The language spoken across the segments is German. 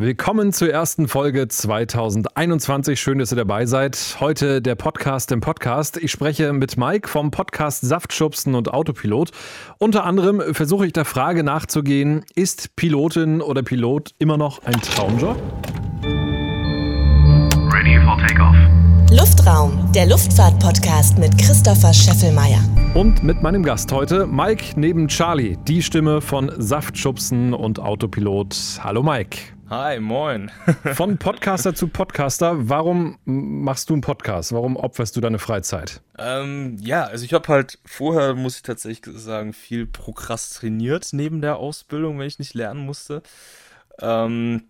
Willkommen zur ersten Folge 2021. Schön, dass ihr dabei seid. Heute der Podcast im Podcast. Ich spreche mit Mike vom Podcast Saftschubsen und Autopilot. Unter anderem versuche ich der Frage nachzugehen, ist Pilotin oder Pilot immer noch ein Traumjob? Ready for takeoff. Luftraum, der Luftfahrt-Podcast mit Christopher Scheffelmeier. Und mit meinem Gast heute, Mike neben Charlie, die Stimme von Saftschubsen und Autopilot. Hallo Mike. Hi, moin. Von Podcaster zu Podcaster, warum machst du einen Podcast? Warum opferst du deine Freizeit? Ähm, ja, also ich habe halt vorher, muss ich tatsächlich sagen, viel prokrastiniert neben der Ausbildung, wenn ich nicht lernen musste. Ähm,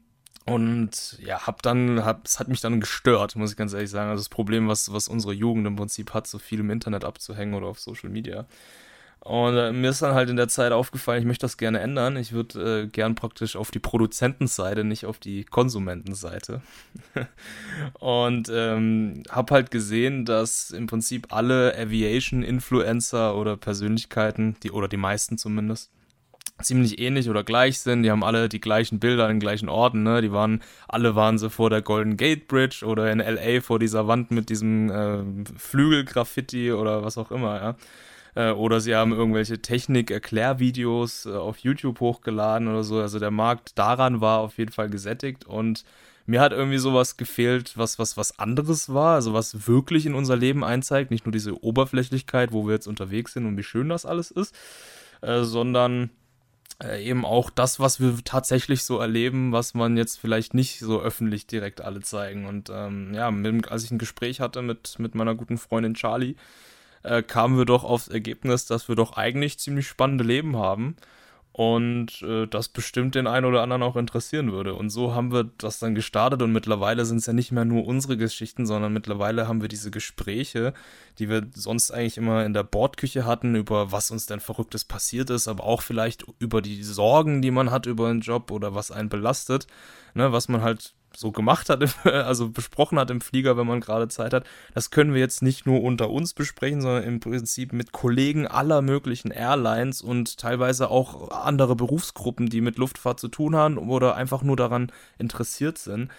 und ja, hab dann, hab, es hat mich dann gestört, muss ich ganz ehrlich sagen. Also das Problem, was, was unsere Jugend im Prinzip hat, so viel im Internet abzuhängen oder auf Social Media. Und äh, mir ist dann halt in der Zeit aufgefallen, ich möchte das gerne ändern. Ich würde äh, gern praktisch auf die Produzentenseite, nicht auf die Konsumentenseite. und ähm, habe halt gesehen, dass im Prinzip alle Aviation-Influencer oder Persönlichkeiten, die oder die meisten zumindest, ziemlich ähnlich oder gleich sind. Die haben alle die gleichen Bilder an den gleichen Orten. Ne? Die waren, alle waren sie vor der Golden Gate Bridge oder in LA vor dieser Wand mit diesem äh, Flügelgraffiti oder was auch immer. Ja? Äh, oder sie haben irgendwelche Technik-Erklärvideos äh, auf YouTube hochgeladen oder so. Also der Markt daran war auf jeden Fall gesättigt und mir hat irgendwie sowas gefehlt, was, was, was anderes war, also was wirklich in unser Leben einzeigt, nicht nur diese Oberflächlichkeit, wo wir jetzt unterwegs sind und wie schön das alles ist, äh, sondern äh, eben auch das, was wir tatsächlich so erleben, was man jetzt vielleicht nicht so öffentlich direkt alle zeigen. Und ähm, ja, mit, als ich ein Gespräch hatte mit, mit meiner guten Freundin Charlie, äh, kamen wir doch aufs Ergebnis, dass wir doch eigentlich ziemlich spannende Leben haben und äh, das bestimmt den einen oder anderen auch interessieren würde. Und so haben wir das dann gestartet und mittlerweile sind es ja nicht mehr nur unsere Geschichten, sondern mittlerweile haben wir diese Gespräche, die wir sonst eigentlich immer in der Bordküche hatten, über was uns denn Verrücktes passiert ist, aber auch vielleicht über die Sorgen, die man hat über einen Job oder was einen belastet, ne, was man halt so gemacht hat, also besprochen hat im Flieger, wenn man gerade Zeit hat, das können wir jetzt nicht nur unter uns besprechen, sondern im Prinzip mit Kollegen aller möglichen Airlines und teilweise auch andere Berufsgruppen, die mit Luftfahrt zu tun haben oder einfach nur daran interessiert sind.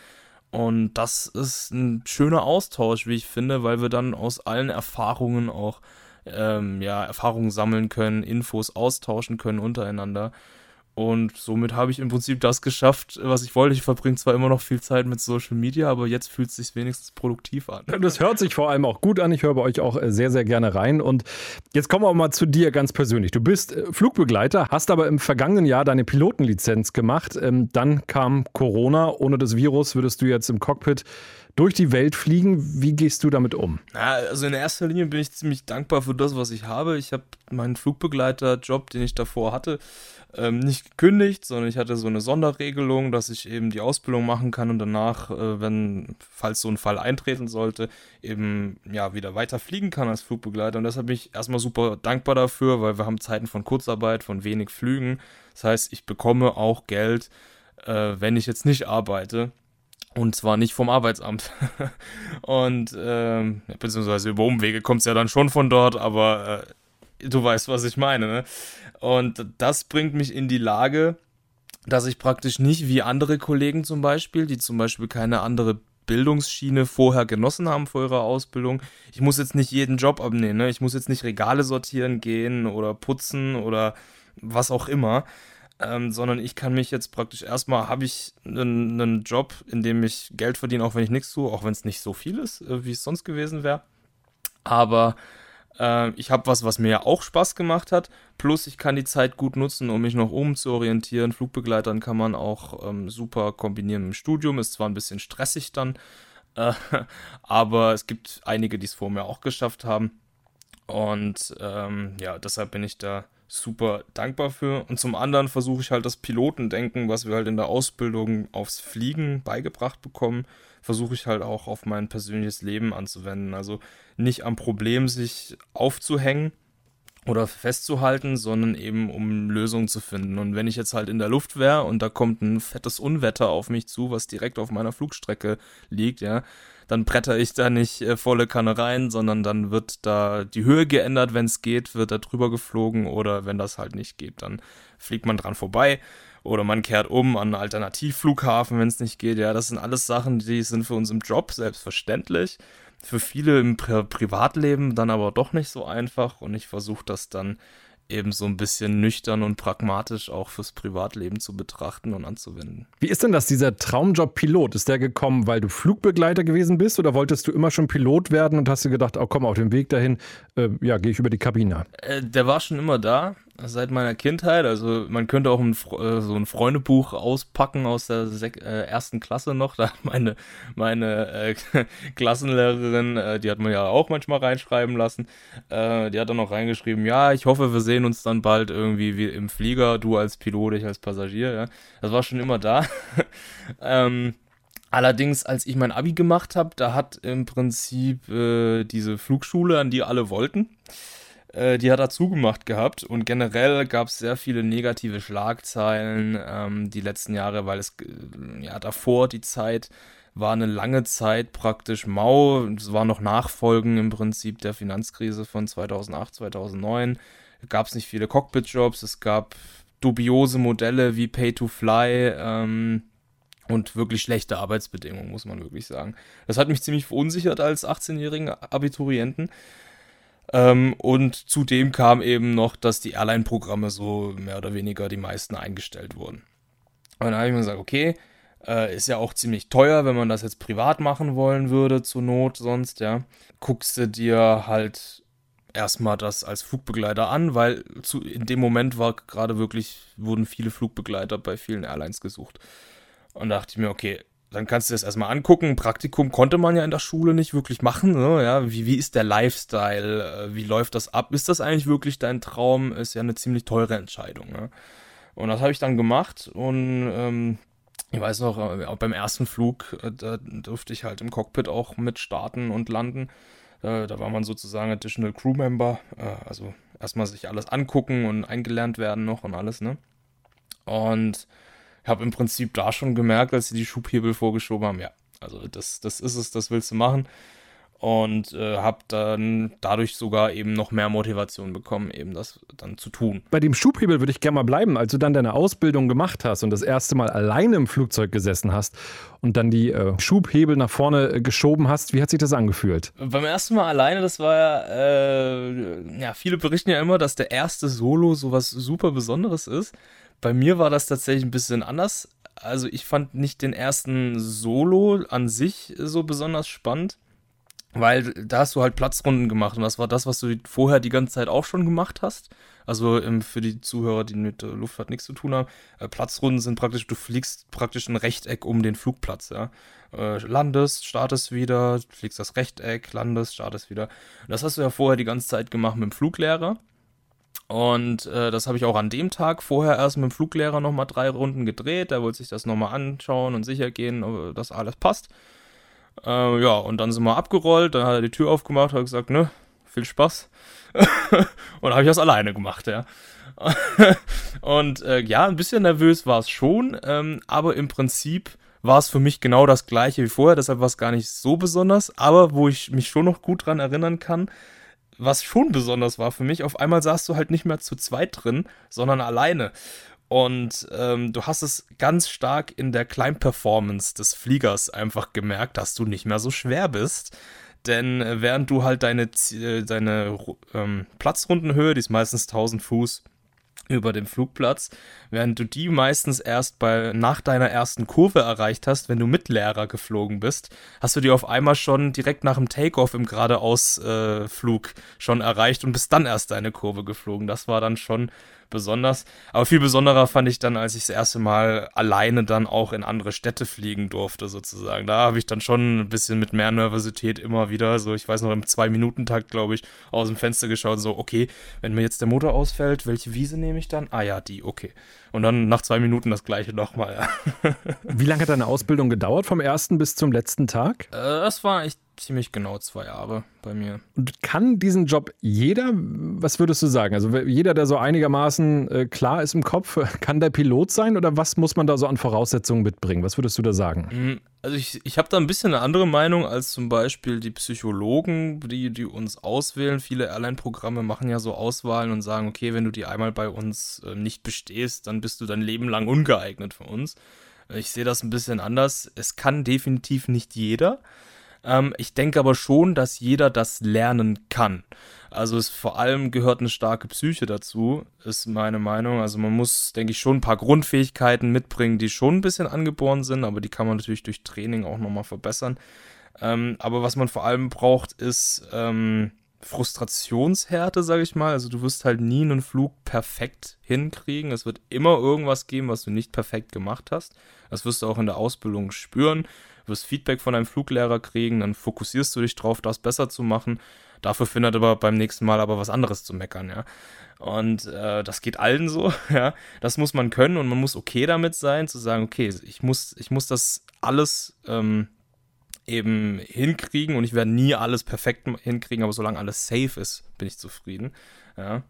Und das ist ein schöner Austausch, wie ich finde, weil wir dann aus allen Erfahrungen auch ähm, ja, Erfahrungen sammeln können, Infos austauschen können untereinander. Und somit habe ich im Prinzip das geschafft, was ich wollte. Ich verbringe zwar immer noch viel Zeit mit Social Media, aber jetzt fühlt es sich wenigstens produktiv an. Das hört sich vor allem auch gut an. Ich höre bei euch auch äh, sehr, sehr gerne rein. Und jetzt kommen wir mal zu dir ganz persönlich. Du bist äh, Flugbegleiter, hast aber im vergangenen Jahr deine Pilotenlizenz gemacht. Ähm, dann kam Corona. Ohne das Virus würdest du jetzt im Cockpit durch die Welt fliegen. Wie gehst du damit um? Ja, also in erster Linie bin ich ziemlich dankbar für das, was ich habe. Ich habe meinen Flugbegleiter-Job, den ich davor hatte, ähm, nicht gekündigt, sondern ich hatte so eine Sonderregelung, dass ich eben die Ausbildung machen kann und danach, äh, wenn, falls so ein Fall eintreten sollte, eben ja wieder weiter fliegen kann als Flugbegleiter. Und deshalb bin ich erstmal super dankbar dafür, weil wir haben Zeiten von Kurzarbeit, von wenig Flügen. Das heißt, ich bekomme auch Geld, äh, wenn ich jetzt nicht arbeite. Und zwar nicht vom Arbeitsamt. und ähm, beziehungsweise über Umwege kommt es ja dann schon von dort, aber äh, du weißt, was ich meine. Ne? Und das bringt mich in die Lage, dass ich praktisch nicht wie andere Kollegen zum Beispiel, die zum Beispiel keine andere Bildungsschiene vorher genossen haben vor ihrer Ausbildung. Ich muss jetzt nicht jeden Job abnehmen. Ne? Ich muss jetzt nicht Regale sortieren gehen oder putzen oder was auch immer. Ähm, sondern ich kann mich jetzt praktisch erstmal, habe ich einen, Job, in dem ich Geld verdiene, auch wenn ich nichts tue, auch wenn es nicht so viel ist, äh, wie es sonst gewesen wäre. Aber äh, ich habe was, was mir ja auch Spaß gemacht hat. Plus ich kann die Zeit gut nutzen, um mich noch umzuorientieren. Flugbegleitern kann man auch ähm, super kombinieren im Studium. Ist zwar ein bisschen stressig dann, äh, aber es gibt einige, die es vor mir auch geschafft haben. Und ähm, ja, deshalb bin ich da super dankbar für. Und zum anderen versuche ich halt das Pilotendenken, was wir halt in der Ausbildung aufs Fliegen beigebracht bekommen, versuche ich halt auch auf mein persönliches Leben anzuwenden. Also nicht am Problem sich aufzuhängen oder festzuhalten, sondern eben um Lösungen zu finden. Und wenn ich jetzt halt in der Luft wäre und da kommt ein fettes Unwetter auf mich zu, was direkt auf meiner Flugstrecke liegt, ja, dann bretter ich da nicht äh, volle Kanne rein, sondern dann wird da die Höhe geändert, wenn es geht, wird da drüber geflogen oder wenn das halt nicht geht, dann fliegt man dran vorbei oder man kehrt um an einen Alternativflughafen, wenn es nicht geht. Ja, das sind alles Sachen, die sind für uns im Job selbstverständlich. Für viele im Pri Privatleben dann aber doch nicht so einfach und ich versuche das dann eben so ein bisschen nüchtern und pragmatisch auch fürs Privatleben zu betrachten und anzuwenden. Wie ist denn das, dieser Traumjob Pilot? Ist der gekommen, weil du Flugbegleiter gewesen bist oder wolltest du immer schon Pilot werden und hast du gedacht, oh komm, auf dem Weg dahin, äh, ja, gehe ich über die Kabine? Äh, der war schon immer da seit meiner Kindheit. Also man könnte auch ein, äh, so ein Freundebuch auspacken aus der Sek äh, ersten Klasse noch. Da meine, meine äh, Klassenlehrerin, äh, die hat man ja auch manchmal reinschreiben lassen. Äh, die hat dann noch reingeschrieben, ja, ich hoffe, wir sehen uns dann bald irgendwie wie im Flieger, du als Pilot, ich als Passagier. Ja. Das war schon immer da. ähm, Allerdings, als ich mein Abi gemacht habe, da hat im Prinzip äh, diese Flugschule, an die alle wollten, die hat er zugemacht gehabt und generell gab es sehr viele negative Schlagzeilen ähm, die letzten Jahre, weil es äh, ja davor die Zeit war eine lange Zeit praktisch mau. Es war noch Nachfolgen im Prinzip der Finanzkrise von 2008, 2009. Gab es nicht viele Cockpit-Jobs, es gab dubiose Modelle wie Pay to Fly ähm, und wirklich schlechte Arbeitsbedingungen, muss man wirklich sagen. Das hat mich ziemlich verunsichert als 18-jährigen Abiturienten. Ähm, und zudem kam eben noch, dass die Airline-Programme so mehr oder weniger die meisten eingestellt wurden. Und dann habe ich mir gesagt, okay, äh, ist ja auch ziemlich teuer, wenn man das jetzt privat machen wollen würde, zur Not sonst, ja. Guckst du dir halt erstmal das als Flugbegleiter an, weil zu, in dem Moment war gerade wirklich, wurden viele Flugbegleiter bei vielen Airlines gesucht. Und da dachte ich mir, okay, dann kannst du das erstmal angucken. Praktikum konnte man ja in der Schule nicht wirklich machen. Ne? Ja, wie, wie ist der Lifestyle? Äh, wie läuft das ab? Ist das eigentlich wirklich dein Traum? Ist ja eine ziemlich teure Entscheidung. Ne? Und das habe ich dann gemacht und ähm, ich weiß noch, äh, beim ersten Flug, äh, da durfte ich halt im Cockpit auch mit starten und landen. Da war man sozusagen Additional Crew Member. Also erstmal sich alles angucken und eingelernt werden noch und alles, ne? Und habe im Prinzip da schon gemerkt, als sie die Schubhebel vorgeschoben haben, ja, also das, das ist es, das willst du machen. Und äh, habe dann dadurch sogar eben noch mehr Motivation bekommen, eben das dann zu tun. Bei dem Schubhebel würde ich gerne mal bleiben. Als du dann deine Ausbildung gemacht hast und das erste Mal alleine im Flugzeug gesessen hast und dann die äh, Schubhebel nach vorne äh, geschoben hast, wie hat sich das angefühlt? Beim ersten Mal alleine, das war ja, äh, ja, viele berichten ja immer, dass der erste Solo sowas super Besonderes ist. Bei mir war das tatsächlich ein bisschen anders. Also ich fand nicht den ersten Solo an sich so besonders spannend, weil da hast du halt Platzrunden gemacht und das war das, was du vorher die ganze Zeit auch schon gemacht hast. Also ähm, für die Zuhörer, die mit der Luftfahrt nichts zu tun haben, äh, Platzrunden sind praktisch, du fliegst praktisch ein Rechteck um den Flugplatz, ja. Äh, landest, startest wieder, fliegst das Rechteck, landest, startest wieder. Und das hast du ja vorher die ganze Zeit gemacht mit dem Fluglehrer. Und äh, das habe ich auch an dem Tag vorher erst mit dem Fluglehrer nochmal drei Runden gedreht. Der wollte sich das nochmal anschauen und sicher gehen, ob das alles passt. Äh, ja, und dann sind wir abgerollt. Dann hat er die Tür aufgemacht, hat gesagt, ne, viel Spaß. und habe ich das alleine gemacht, ja. und äh, ja, ein bisschen nervös war es schon, ähm, aber im Prinzip war es für mich genau das gleiche wie vorher, deshalb war es gar nicht so besonders. Aber wo ich mich schon noch gut dran erinnern kann, was schon besonders war für mich, auf einmal saßt du halt nicht mehr zu zweit drin, sondern alleine. Und ähm, du hast es ganz stark in der Climb-Performance des Fliegers einfach gemerkt, dass du nicht mehr so schwer bist. Denn äh, während du halt deine, äh, deine ähm, Platzrundenhöhe, die ist meistens 1000 Fuß, über dem Flugplatz, während du die meistens erst bei, nach deiner ersten Kurve erreicht hast, wenn du mit Lehrer geflogen bist, hast du die auf einmal schon direkt nach dem Takeoff im geradeausflug äh, schon erreicht und bist dann erst deine Kurve geflogen. Das war dann schon besonders. Aber viel besonderer fand ich dann, als ich das erste Mal alleine dann auch in andere Städte fliegen durfte, sozusagen. Da habe ich dann schon ein bisschen mit mehr Nervosität immer wieder, so ich weiß noch im Zwei-Minuten-Takt, glaube ich, aus dem Fenster geschaut, so, okay, wenn mir jetzt der Motor ausfällt, welche Wiese nehme ich dann? Ah ja, die, okay. Und dann nach zwei Minuten das gleiche nochmal. Wie lange hat deine Ausbildung gedauert, vom ersten bis zum letzten Tag? Äh, das war, ich ziemlich genau zwei Jahre bei mir. Und kann diesen Job jeder, was würdest du sagen? Also jeder, der so einigermaßen äh, klar ist im Kopf, kann der Pilot sein oder was muss man da so an Voraussetzungen mitbringen? Was würdest du da sagen? Hm, also ich, ich habe da ein bisschen eine andere Meinung als zum Beispiel die Psychologen, die, die uns auswählen. Viele Airline-Programme machen ja so Auswahlen und sagen, okay, wenn du die einmal bei uns äh, nicht bestehst, dann bist du dein Leben lang ungeeignet für uns. Ich sehe das ein bisschen anders. Es kann definitiv nicht jeder. Ähm, ich denke aber schon, dass jeder das lernen kann. Also es vor allem gehört eine starke Psyche dazu, ist meine Meinung. Also man muss, denke ich, schon ein paar Grundfähigkeiten mitbringen, die schon ein bisschen angeboren sind, aber die kann man natürlich durch Training auch nochmal verbessern. Ähm, aber was man vor allem braucht, ist ähm, Frustrationshärte, sage ich mal. Also du wirst halt nie einen Flug perfekt hinkriegen. Es wird immer irgendwas geben, was du nicht perfekt gemacht hast. Das wirst du auch in der Ausbildung spüren. Wirst Feedback von deinem Fluglehrer kriegen, dann fokussierst du dich drauf, das besser zu machen. Dafür findet aber beim nächsten Mal aber was anderes zu meckern, ja. Und äh, das geht allen so, ja. Das muss man können und man muss okay damit sein, zu sagen, okay, ich muss, ich muss das alles ähm, eben hinkriegen und ich werde nie alles perfekt hinkriegen, aber solange alles safe ist, bin ich zufrieden. Ja.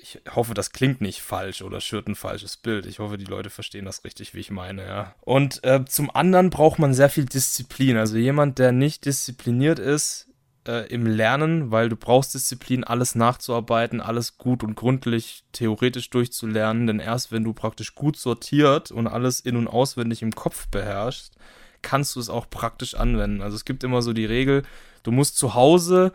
Ich hoffe, das klingt nicht falsch oder schürt ein falsches Bild. Ich hoffe, die Leute verstehen das richtig, wie ich meine, ja. Und äh, zum anderen braucht man sehr viel Disziplin. Also jemand, der nicht diszipliniert ist äh, im Lernen, weil du brauchst Disziplin, alles nachzuarbeiten, alles gut und gründlich theoretisch durchzulernen. Denn erst wenn du praktisch gut sortiert und alles in- und auswendig im Kopf beherrschst, kannst du es auch praktisch anwenden. Also es gibt immer so die Regel, du musst zu Hause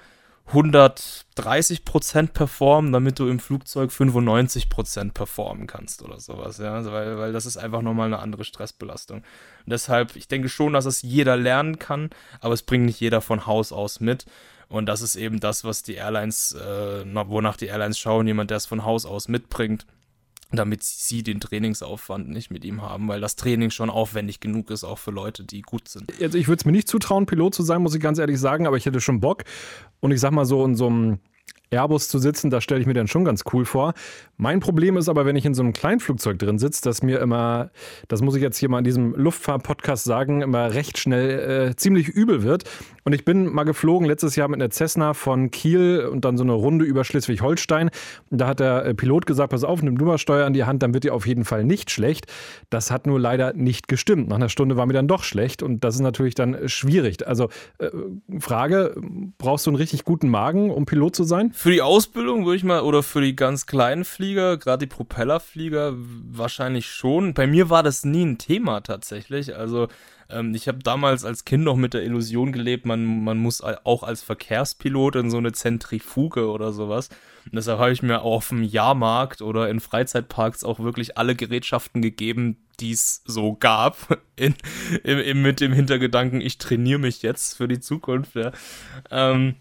130% performen, damit du im Flugzeug 95% performen kannst oder sowas, ja, also weil, weil das ist einfach nochmal eine andere Stressbelastung. Und deshalb, ich denke schon, dass es jeder lernen kann, aber es bringt nicht jeder von Haus aus mit. Und das ist eben das, was die Airlines, äh, wonach die Airlines schauen, jemand, der es von Haus aus mitbringt, damit sie den Trainingsaufwand nicht mit ihm haben, weil das Training schon aufwendig genug ist, auch für Leute, die gut sind. Also ich würde es mir nicht zutrauen, Pilot zu sein, muss ich ganz ehrlich sagen, aber ich hätte schon Bock. Und ich sag mal so in so einem Airbus zu sitzen, das stelle ich mir dann schon ganz cool vor. Mein Problem ist aber, wenn ich in so einem Kleinflugzeug drin sitze, dass mir immer, das muss ich jetzt hier mal in diesem Luftfahrt-Podcast sagen, immer recht schnell äh, ziemlich übel wird. Und ich bin mal geflogen letztes Jahr mit einer Cessna von Kiel und dann so eine Runde über Schleswig-Holstein. Da hat der äh, Pilot gesagt, pass auf, nimm du mal Steuer an die Hand, dann wird dir auf jeden Fall nicht schlecht. Das hat nur leider nicht gestimmt. Nach einer Stunde war mir dann doch schlecht und das ist natürlich dann schwierig. Also äh, Frage, brauchst du einen richtig guten Magen, um Pilot zu sein? Für die Ausbildung würde ich mal, oder für die ganz kleinen Flieger, gerade die Propellerflieger, wahrscheinlich schon. Bei mir war das nie ein Thema tatsächlich. Also ähm, ich habe damals als Kind noch mit der Illusion gelebt, man, man muss auch als Verkehrspilot in so eine Zentrifuge oder sowas. Und deshalb habe ich mir auf dem Jahrmarkt oder in Freizeitparks auch wirklich alle Gerätschaften gegeben, die es so gab, in, in, in, mit dem Hintergedanken, ich trainiere mich jetzt für die Zukunft. Ja. Ähm,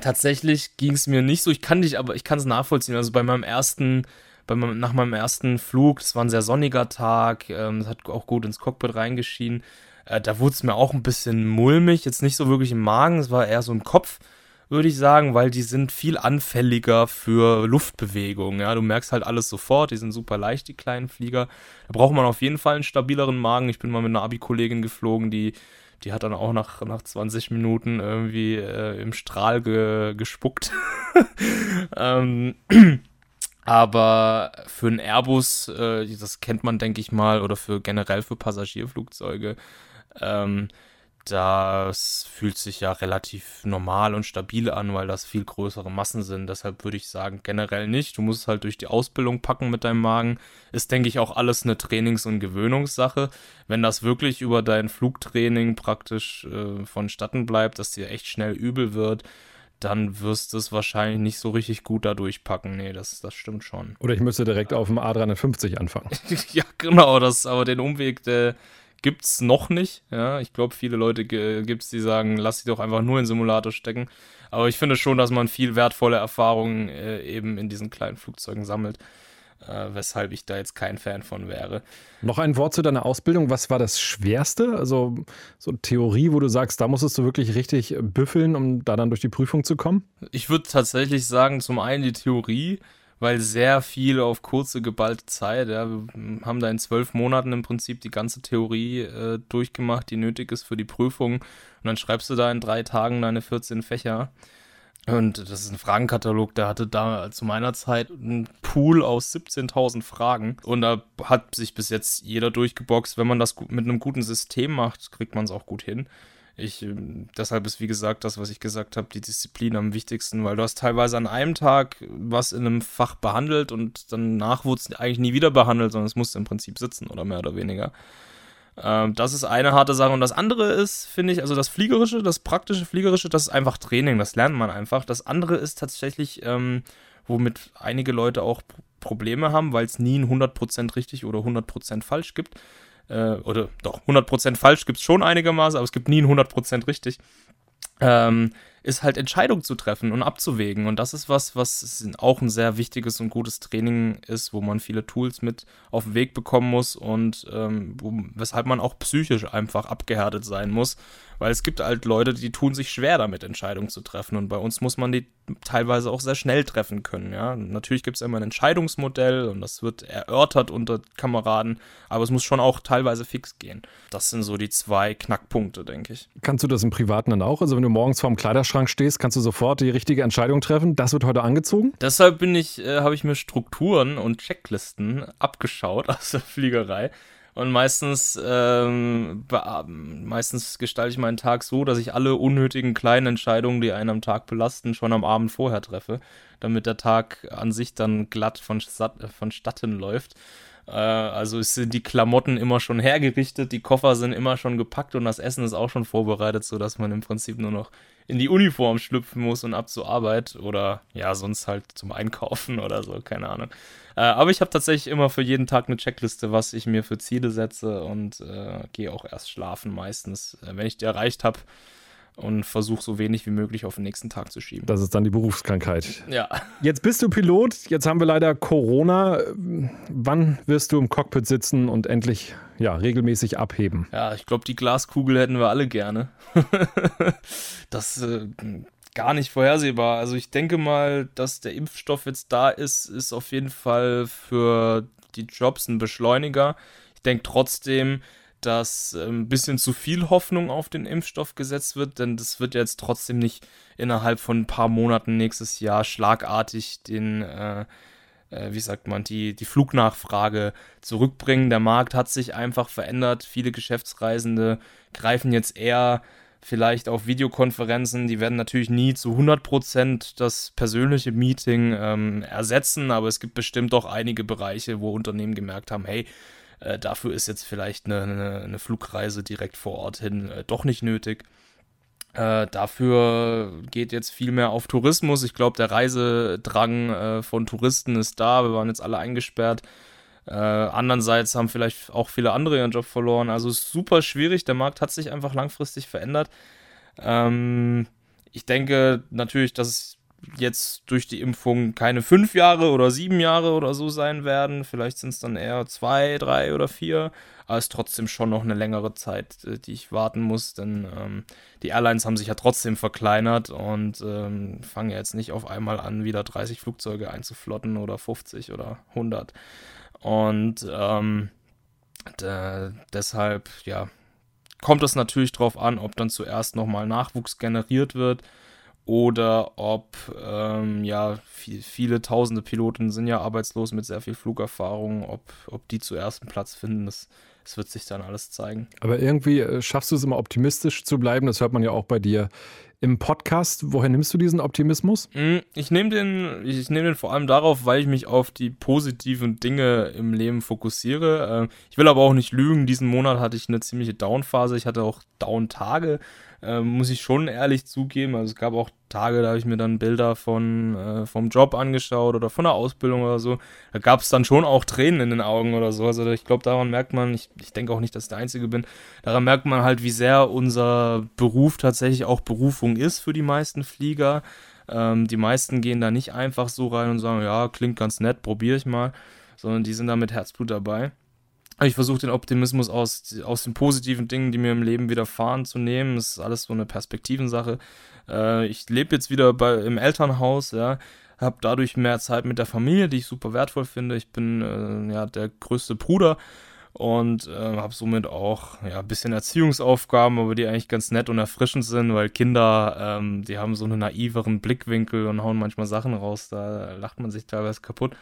tatsächlich ging es mir nicht so. Ich kann dich, aber ich kann es nachvollziehen. Also bei meinem ersten, bei meinem, nach meinem ersten Flug, das war ein sehr sonniger Tag, ähm, das hat auch gut ins Cockpit reingeschienen. Äh, da wurde es mir auch ein bisschen mulmig, jetzt nicht so wirklich im Magen, es war eher so im Kopf, würde ich sagen, weil die sind viel anfälliger für Luftbewegungen. Ja, du merkst halt alles sofort, die sind super leicht, die kleinen Flieger. Da braucht man auf jeden Fall einen stabileren Magen. Ich bin mal mit einer Abi-Kollegin geflogen, die die hat dann auch nach, nach 20 Minuten irgendwie äh, im Strahl ge, gespuckt. ähm, aber für einen Airbus, äh, das kennt man, denke ich mal, oder für generell für Passagierflugzeuge, ähm, das fühlt sich ja relativ normal und stabil an, weil das viel größere Massen sind. Deshalb würde ich sagen, generell nicht. Du musst es halt durch die Ausbildung packen mit deinem Magen. Ist, denke ich, auch alles eine Trainings- und Gewöhnungssache. Wenn das wirklich über dein Flugtraining praktisch äh, vonstatten bleibt, dass dir echt schnell übel wird, dann wirst du es wahrscheinlich nicht so richtig gut da durchpacken. Nee, das, das stimmt schon. Oder ich müsste direkt auf dem A350 anfangen. ja, genau, das aber den Umweg, der gibt es noch nicht. Ja, ich glaube, viele Leute gibt es, die sagen, lass sie doch einfach nur in Simulator stecken. Aber ich finde schon, dass man viel wertvolle Erfahrungen äh, eben in diesen kleinen Flugzeugen sammelt. Äh, weshalb ich da jetzt kein Fan von wäre. Noch ein Wort zu deiner Ausbildung. Was war das Schwerste? Also so Theorie, wo du sagst, da musstest du wirklich richtig büffeln, um da dann durch die Prüfung zu kommen? Ich würde tatsächlich sagen, zum einen die Theorie, weil sehr viel auf kurze, geballte Zeit, ja, wir haben da in zwölf Monaten im Prinzip die ganze Theorie äh, durchgemacht, die nötig ist für die Prüfung. Und dann schreibst du da in drei Tagen deine 14 Fächer. Und das ist ein Fragenkatalog, der hatte da zu meiner Zeit einen Pool aus 17.000 Fragen. Und da hat sich bis jetzt jeder durchgeboxt. Wenn man das mit einem guten System macht, kriegt man es auch gut hin. Ich, ähm, deshalb ist, wie gesagt, das, was ich gesagt habe, die Disziplin am wichtigsten, weil du hast teilweise an einem Tag was in einem Fach behandelt und danach wurde es eigentlich nie wieder behandelt, sondern es musste im Prinzip sitzen oder mehr oder weniger. Ähm, das ist eine harte Sache. Und das andere ist, finde ich, also das Fliegerische, das praktische Fliegerische, das ist einfach Training, das lernt man einfach. Das andere ist tatsächlich, ähm, womit einige Leute auch Probleme haben, weil es nie ein 100% richtig oder 100% falsch gibt äh, oder doch, 100% falsch gibt es schon einigermaßen, aber es gibt nie ein 100% richtig, ähm, ist halt Entscheidungen zu treffen und abzuwägen. Und das ist was, was auch ein sehr wichtiges und gutes Training ist, wo man viele Tools mit auf den Weg bekommen muss und ähm, wo, weshalb man auch psychisch einfach abgehärtet sein muss, weil es gibt halt Leute, die tun sich schwer damit, Entscheidungen zu treffen. Und bei uns muss man die teilweise auch sehr schnell treffen können. Ja? Natürlich gibt es immer ein Entscheidungsmodell und das wird erörtert unter Kameraden, aber es muss schon auch teilweise fix gehen. Das sind so die zwei Knackpunkte, denke ich. Kannst du das im Privaten dann auch? Also wenn du morgens vorm Kleiderschrank stehst, kannst du sofort die richtige Entscheidung treffen? Das wird heute angezogen? Deshalb bin ich, äh, habe ich mir Strukturen und Checklisten abgeschaut aus der Fliegerei und meistens, ähm, meistens gestalte ich meinen Tag so, dass ich alle unnötigen kleinen Entscheidungen, die einen am Tag belasten, schon am Abend vorher treffe, damit der Tag an sich dann glatt von, vonstatten läuft. Äh, also sind die Klamotten immer schon hergerichtet, die Koffer sind immer schon gepackt und das Essen ist auch schon vorbereitet, sodass man im Prinzip nur noch in die Uniform schlüpfen muss und ab zur Arbeit oder ja, sonst halt zum Einkaufen oder so, keine Ahnung. Äh, aber ich habe tatsächlich immer für jeden Tag eine Checkliste, was ich mir für Ziele setze und äh, gehe auch erst schlafen meistens, äh, wenn ich die erreicht habe und versuche so wenig wie möglich auf den nächsten Tag zu schieben. Das ist dann die Berufskrankheit. Ja. Jetzt bist du Pilot, jetzt haben wir leider Corona. Wann wirst du im Cockpit sitzen und endlich ja, regelmäßig abheben? Ja, ich glaube, die Glaskugel hätten wir alle gerne. das äh, gar nicht vorhersehbar. Also ich denke mal, dass der Impfstoff jetzt da ist, ist auf jeden Fall für die Jobs ein Beschleuniger. Ich denke trotzdem, dass ein bisschen zu viel Hoffnung auf den Impfstoff gesetzt wird, denn das wird jetzt trotzdem nicht innerhalb von ein paar Monaten nächstes Jahr schlagartig den, äh, äh, wie sagt man, die, die Flugnachfrage zurückbringen. Der Markt hat sich einfach verändert. Viele Geschäftsreisende greifen jetzt eher vielleicht auf Videokonferenzen, die werden natürlich nie zu 100% das persönliche Meeting ähm, ersetzen, aber es gibt bestimmt auch einige Bereiche, wo Unternehmen gemerkt haben, hey, äh, dafür ist jetzt vielleicht eine, eine, eine, Flugreise direkt vor Ort hin äh, doch nicht nötig. Äh, dafür geht jetzt viel mehr auf Tourismus. Ich glaube, der Reisedrang äh, von Touristen ist da. Wir waren jetzt alle eingesperrt. Äh, andererseits haben vielleicht auch viele andere ihren Job verloren. Also ist super schwierig. Der Markt hat sich einfach langfristig verändert. Ähm, ich denke natürlich, dass jetzt durch die Impfung keine fünf Jahre oder sieben Jahre oder so sein werden. Vielleicht sind es dann eher zwei, drei oder vier. Aber es ist trotzdem schon noch eine längere Zeit, äh, die ich warten muss, denn ähm, die Airlines haben sich ja trotzdem verkleinert und ähm, fangen ja jetzt nicht auf einmal an, wieder 30 Flugzeuge einzuflotten oder 50 oder 100. Und ähm, deshalb, ja, kommt es natürlich darauf an, ob dann zuerst nochmal Nachwuchs generiert wird oder ob ähm, ja viel, viele tausende Piloten sind ja arbeitslos mit sehr viel Flugerfahrung, ob, ob die zuerst einen Platz finden, das, das wird sich dann alles zeigen. Aber irgendwie äh, schaffst du es immer optimistisch zu bleiben, das hört man ja auch bei dir im Podcast. Woher nimmst du diesen Optimismus? Hm, ich nehme den, ich nehme den vor allem darauf, weil ich mich auf die positiven Dinge im Leben fokussiere. Äh, ich will aber auch nicht lügen. Diesen Monat hatte ich eine ziemliche Down-Phase. Ich hatte auch Down-Tage ähm, muss ich schon ehrlich zugeben. Also es gab auch Tage, da habe ich mir dann Bilder von äh, vom Job angeschaut oder von der Ausbildung oder so. Da gab es dann schon auch Tränen in den Augen oder so. Also ich glaube, daran merkt man, ich, ich denke auch nicht, dass ich der Einzige bin, daran merkt man halt, wie sehr unser Beruf tatsächlich auch Berufung ist für die meisten Flieger. Ähm, die meisten gehen da nicht einfach so rein und sagen, ja, klingt ganz nett, probiere ich mal, sondern die sind da mit Herzblut dabei. Ich versuche den Optimismus aus, aus den positiven Dingen, die mir im Leben widerfahren, zu nehmen. Das ist alles so eine Perspektivensache. Äh, ich lebe jetzt wieder bei, im Elternhaus, ja. habe dadurch mehr Zeit mit der Familie, die ich super wertvoll finde. Ich bin äh, ja der größte Bruder und äh, habe somit auch ja, ein bisschen Erziehungsaufgaben, aber die eigentlich ganz nett und erfrischend sind, weil Kinder, ähm, die haben so einen naiveren Blickwinkel und hauen manchmal Sachen raus, da lacht man sich teilweise kaputt.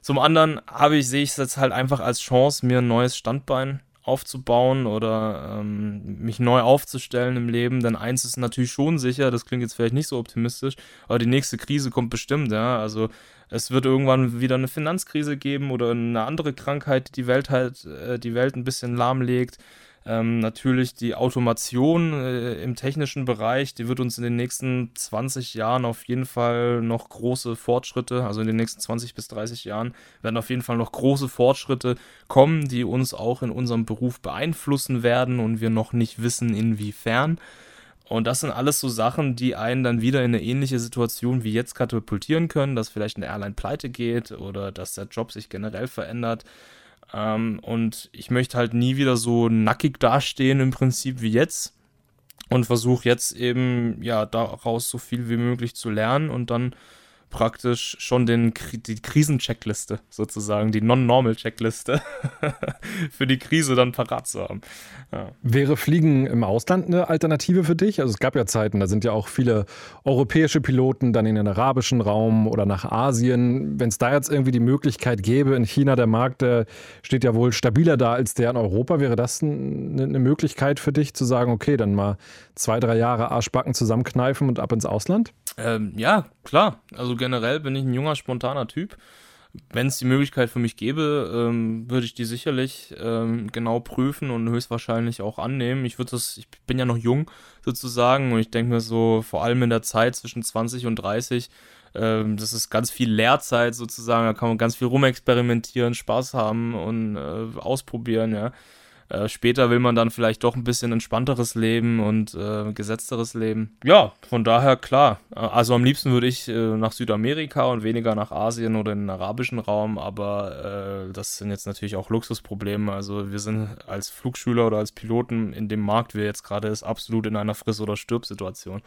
Zum anderen habe ich, sehe ich es jetzt halt einfach als Chance, mir ein neues Standbein aufzubauen oder ähm, mich neu aufzustellen im Leben. Denn eins ist natürlich schon sicher, das klingt jetzt vielleicht nicht so optimistisch, aber die nächste Krise kommt bestimmt, ja. Also es wird irgendwann wieder eine Finanzkrise geben oder eine andere Krankheit, die die Welt halt, äh, die Welt ein bisschen lahmlegt. Ähm, natürlich die Automation äh, im technischen Bereich, die wird uns in den nächsten 20 Jahren auf jeden Fall noch große Fortschritte, also in den nächsten 20 bis 30 Jahren werden auf jeden Fall noch große Fortschritte kommen, die uns auch in unserem Beruf beeinflussen werden und wir noch nicht wissen, inwiefern. Und das sind alles so Sachen, die einen dann wieder in eine ähnliche Situation wie jetzt katapultieren können, dass vielleicht eine Airline pleite geht oder dass der Job sich generell verändert. Ähm, und ich möchte halt nie wieder so nackig dastehen im Prinzip wie jetzt und versuche jetzt eben ja daraus so viel wie möglich zu lernen und dann praktisch schon den, die Krisencheckliste sozusagen, die Non-Normal-Checkliste für die Krise dann parat zu haben. Ja. Wäre Fliegen im Ausland eine Alternative für dich? Also es gab ja Zeiten, da sind ja auch viele europäische Piloten dann in den arabischen Raum oder nach Asien. Wenn es da jetzt irgendwie die Möglichkeit gäbe, in China der Markt der steht ja wohl stabiler da als der in Europa, wäre das eine, eine Möglichkeit für dich zu sagen, okay, dann mal zwei, drei Jahre Arschbacken zusammenkneifen und ab ins Ausland? Ähm, ja, klar. Also generell bin ich ein junger, spontaner Typ. Wenn es die Möglichkeit für mich gäbe, ähm, würde ich die sicherlich ähm, genau prüfen und höchstwahrscheinlich auch annehmen. Ich würde das, ich bin ja noch jung sozusagen und ich denke mir so, vor allem in der Zeit zwischen 20 und 30, ähm, das ist ganz viel Lehrzeit sozusagen, da kann man ganz viel rumexperimentieren, Spaß haben und äh, ausprobieren, ja. Äh, später will man dann vielleicht doch ein bisschen entspannteres Leben und äh, gesetzteres Leben. Ja, von daher klar. Äh, also am liebsten würde ich äh, nach Südamerika und weniger nach Asien oder in den arabischen Raum, aber äh, das sind jetzt natürlich auch Luxusprobleme. Also wir sind als Flugschüler oder als Piloten in dem Markt, wie jetzt gerade ist, absolut in einer Friss- oder Stirb-Situation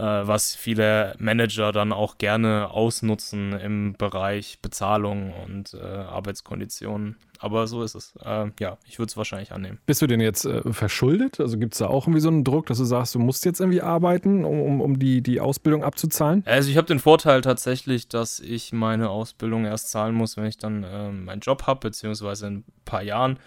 was viele Manager dann auch gerne ausnutzen im Bereich Bezahlung und äh, Arbeitskonditionen. Aber so ist es. Äh, ja, ich würde es wahrscheinlich annehmen. Bist du denn jetzt äh, verschuldet? Also gibt es da auch irgendwie so einen Druck, dass du sagst, du musst jetzt irgendwie arbeiten, um, um, um die, die Ausbildung abzuzahlen? Also ich habe den Vorteil tatsächlich, dass ich meine Ausbildung erst zahlen muss, wenn ich dann ähm, meinen Job habe, beziehungsweise in ein paar Jahren.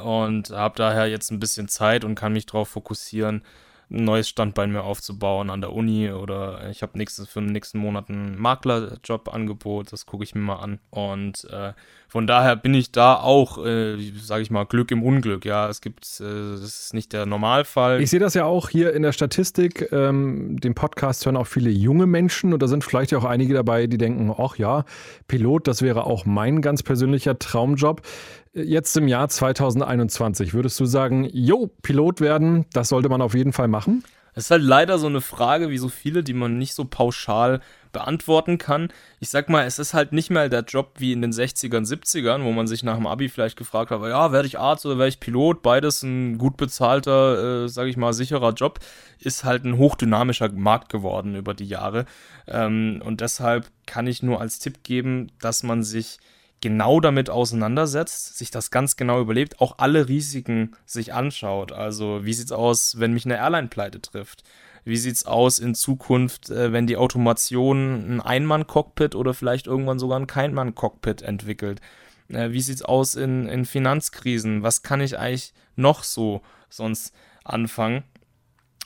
Und habe daher jetzt ein bisschen Zeit und kann mich darauf fokussieren, ein neues Standbein mir aufzubauen an der Uni oder ich habe nächstes für den nächsten Monat einen Maklerjob-Angebot, das gucke ich mir mal an. Und äh, von daher bin ich da auch, äh, sage ich mal, Glück im Unglück. Ja, es gibt, äh, das ist nicht der Normalfall. Ich sehe das ja auch hier in der Statistik. Ähm, den Podcast hören auch viele junge Menschen und da sind vielleicht auch einige dabei, die denken, ach ja, Pilot, das wäre auch mein ganz persönlicher Traumjob. Jetzt im Jahr 2021, würdest du sagen, jo, Pilot werden, das sollte man auf jeden Fall machen? Es ist halt leider so eine Frage, wie so viele, die man nicht so pauschal beantworten kann. Ich sag mal, es ist halt nicht mehr der Job wie in den 60ern, 70ern, wo man sich nach dem Abi vielleicht gefragt hat, ja, werde ich Arzt oder werde ich Pilot? Beides ein gut bezahlter, äh, sag ich mal, sicherer Job. Ist halt ein hochdynamischer Markt geworden über die Jahre. Ähm, und deshalb kann ich nur als Tipp geben, dass man sich genau damit auseinandersetzt, sich das ganz genau überlebt, auch alle Risiken sich anschaut. Also wie sieht's aus, wenn mich eine Airline pleite trifft? Wie sieht's aus in Zukunft, äh, wenn die Automation ein Einmann-Cockpit oder vielleicht irgendwann sogar ein Keinmann-Cockpit entwickelt? Äh, wie sieht's aus in, in Finanzkrisen? Was kann ich eigentlich noch so sonst anfangen?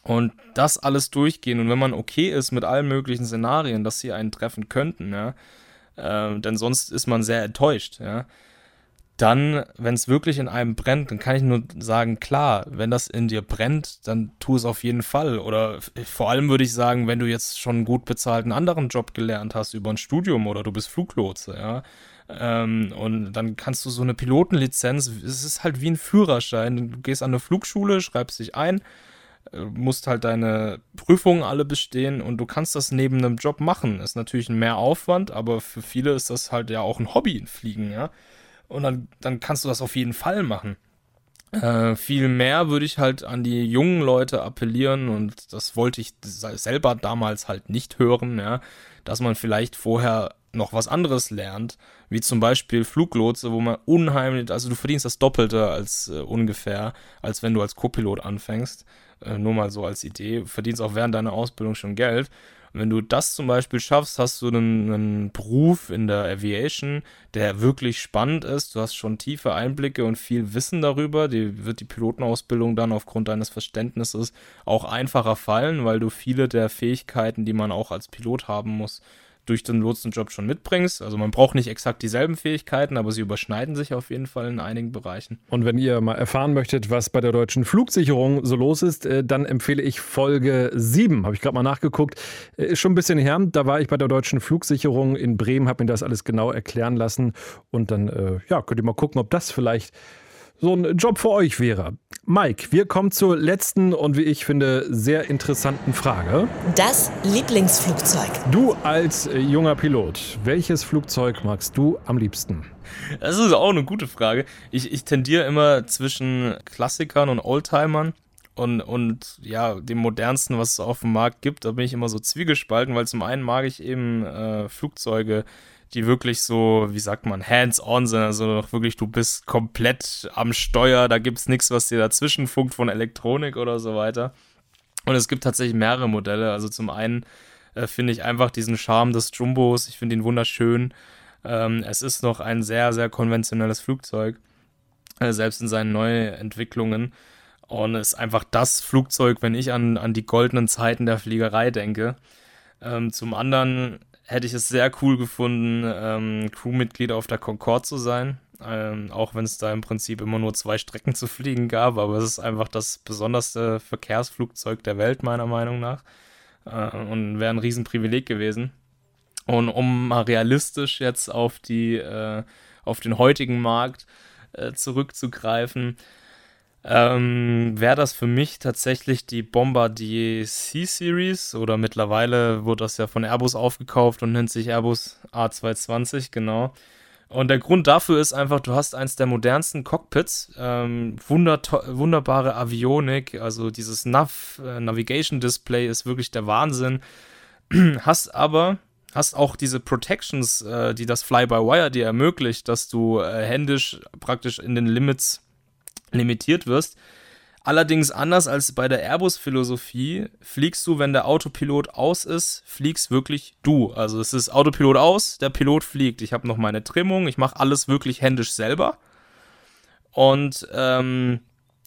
Und das alles durchgehen. Und wenn man okay ist mit allen möglichen Szenarien, dass sie einen treffen könnten, ja, äh, denn sonst ist man sehr enttäuscht, ja. Dann, wenn es wirklich in einem brennt, dann kann ich nur sagen, klar, wenn das in dir brennt, dann tu es auf jeden Fall. Oder vor allem würde ich sagen, wenn du jetzt schon einen gut bezahlten anderen Job gelernt hast über ein Studium oder du bist Fluglotse, ja, ähm, und dann kannst du so eine Pilotenlizenz, es ist halt wie ein Führerschein. Du gehst an eine Flugschule, schreibst dich ein, musst halt deine Prüfungen alle bestehen und du kannst das neben einem Job machen. Ist natürlich ein Mehraufwand, aber für viele ist das halt ja auch ein Hobby, Fliegen, ja. Und dann, dann kannst du das auf jeden Fall machen. Äh, viel mehr würde ich halt an die jungen Leute appellieren und das wollte ich selber damals halt nicht hören, ja, dass man vielleicht vorher noch was anderes lernt, wie zum Beispiel Fluglotse, wo man unheimlich, also du verdienst das Doppelte als äh, ungefähr, als wenn du als Copilot anfängst. Äh, nur mal so als Idee, verdienst auch während deiner Ausbildung schon Geld. Und wenn du das zum Beispiel schaffst, hast du einen, einen Beruf in der Aviation, der wirklich spannend ist. Du hast schon tiefe Einblicke und viel Wissen darüber. Die wird die Pilotenausbildung dann aufgrund deines Verständnisses auch einfacher fallen, weil du viele der Fähigkeiten, die man auch als Pilot haben muss, durch den Lotsenjob schon mitbringst. Also man braucht nicht exakt dieselben Fähigkeiten, aber sie überschneiden sich auf jeden Fall in einigen Bereichen. Und wenn ihr mal erfahren möchtet, was bei der deutschen Flugsicherung so los ist, äh, dann empfehle ich Folge 7. Habe ich gerade mal nachgeguckt. Äh, ist schon ein bisschen her. Da war ich bei der deutschen Flugsicherung in Bremen, habe mir das alles genau erklären lassen. Und dann äh, ja, könnt ihr mal gucken, ob das vielleicht so ein Job für euch wäre. Mike, wir kommen zur letzten und wie ich finde sehr interessanten Frage. Das Lieblingsflugzeug. Du als äh, junger Pilot, welches Flugzeug magst du am liebsten? Das ist auch eine gute Frage. Ich, ich tendiere immer zwischen Klassikern und Oldtimern und, und ja, dem modernsten, was es auf dem Markt gibt. Da bin ich immer so zwiegespalten, weil zum einen mag ich eben äh, Flugzeuge, die wirklich so, wie sagt man, hands-on sind. Also wirklich, du bist komplett am Steuer, da gibt es nichts, was dir dazwischen funkt von Elektronik oder so weiter. Und es gibt tatsächlich mehrere Modelle. Also zum einen äh, finde ich einfach diesen Charme des Jumbos, ich finde ihn wunderschön. Ähm, es ist noch ein sehr, sehr konventionelles Flugzeug, äh, selbst in seinen Neuentwicklungen. Und es ist einfach das Flugzeug, wenn ich an, an die goldenen Zeiten der Fliegerei denke. Ähm, zum anderen hätte ich es sehr cool gefunden, ähm, Crewmitglied auf der Concorde zu sein. Ähm, auch wenn es da im Prinzip immer nur zwei Strecken zu fliegen gab, aber es ist einfach das besonderste Verkehrsflugzeug der Welt, meiner Meinung nach. Äh, und wäre ein Riesenprivileg gewesen. Und um mal realistisch jetzt auf die, äh, auf den heutigen Markt äh, zurückzugreifen, ähm, wäre das für mich tatsächlich die Bombardier C-Series oder mittlerweile wurde das ja von Airbus aufgekauft und nennt sich Airbus A220, genau. Und der Grund dafür ist einfach, du hast eins der modernsten Cockpits, ähm, wunderbare Avionik, also dieses Nav äh, Navigation Display ist wirklich der Wahnsinn. hast aber hast auch diese Protections, äh, die das Fly-by-Wire dir ermöglicht, dass du äh, händisch praktisch in den Limits limitiert wirst. Allerdings anders als bei der Airbus-Philosophie, fliegst du, wenn der Autopilot aus ist, fliegst wirklich du. Also es ist Autopilot aus, der Pilot fliegt. Ich habe noch meine Trimmung, ich mache alles wirklich händisch selber. Und ähm,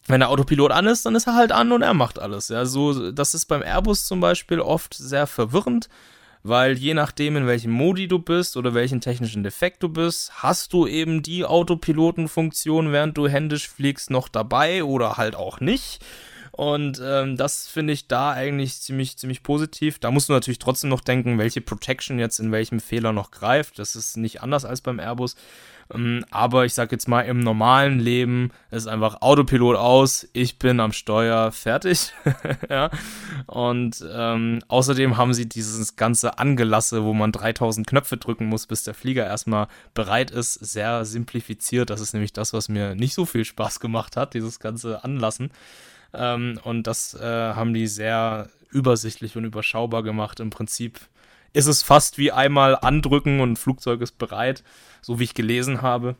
wenn der Autopilot an ist, dann ist er halt an und er macht alles. Ja, so, das ist beim Airbus zum Beispiel oft sehr verwirrend weil je nachdem, in welchem Modi du bist oder welchen technischen Defekt du bist, hast du eben die Autopilotenfunktion, während du händisch fliegst, noch dabei oder halt auch nicht. Und ähm, das finde ich da eigentlich ziemlich, ziemlich positiv. Da musst du natürlich trotzdem noch denken, welche Protection jetzt in welchem Fehler noch greift. Das ist nicht anders als beim Airbus. Ähm, aber ich sag jetzt mal, im normalen Leben ist einfach Autopilot aus, ich bin am Steuer, fertig. ja. Und ähm, außerdem haben sie dieses ganze Angelasse, wo man 3000 Knöpfe drücken muss, bis der Flieger erstmal bereit ist, sehr simplifiziert. Das ist nämlich das, was mir nicht so viel Spaß gemacht hat, dieses ganze Anlassen. Ähm, und das äh, haben die sehr übersichtlich und überschaubar gemacht. Im Prinzip ist es fast wie einmal andrücken und Flugzeug ist bereit, so wie ich gelesen habe.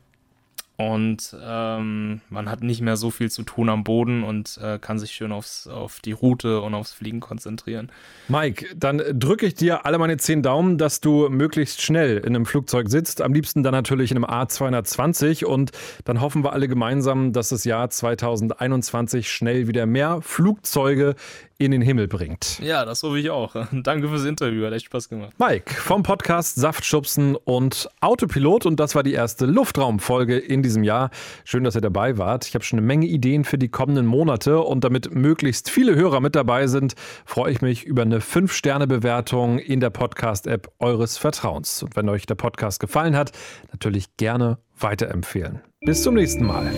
Und ähm, man hat nicht mehr so viel zu tun am Boden und äh, kann sich schön aufs, auf die Route und aufs Fliegen konzentrieren. Mike, dann drücke ich dir alle meine zehn Daumen, dass du möglichst schnell in einem Flugzeug sitzt. Am liebsten dann natürlich in einem A220. Und dann hoffen wir alle gemeinsam, dass das Jahr 2021 schnell wieder mehr Flugzeuge in den Himmel bringt. Ja, das hoffe ich auch. Danke fürs Interview, hat echt Spaß gemacht. Mike vom Podcast Saftschubsen und Autopilot und das war die erste Luftraumfolge in diesem Jahr. Schön, dass ihr dabei wart. Ich habe schon eine Menge Ideen für die kommenden Monate und damit möglichst viele Hörer mit dabei sind, freue ich mich über eine 5-Sterne-Bewertung in der Podcast-App eures Vertrauens. Und wenn euch der Podcast gefallen hat, natürlich gerne weiterempfehlen. Bis zum nächsten Mal.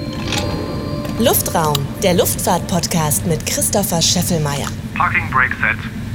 Luftraum, der Luftfahrt-Podcast mit Christopher Scheffelmeier. Parking Brake Set.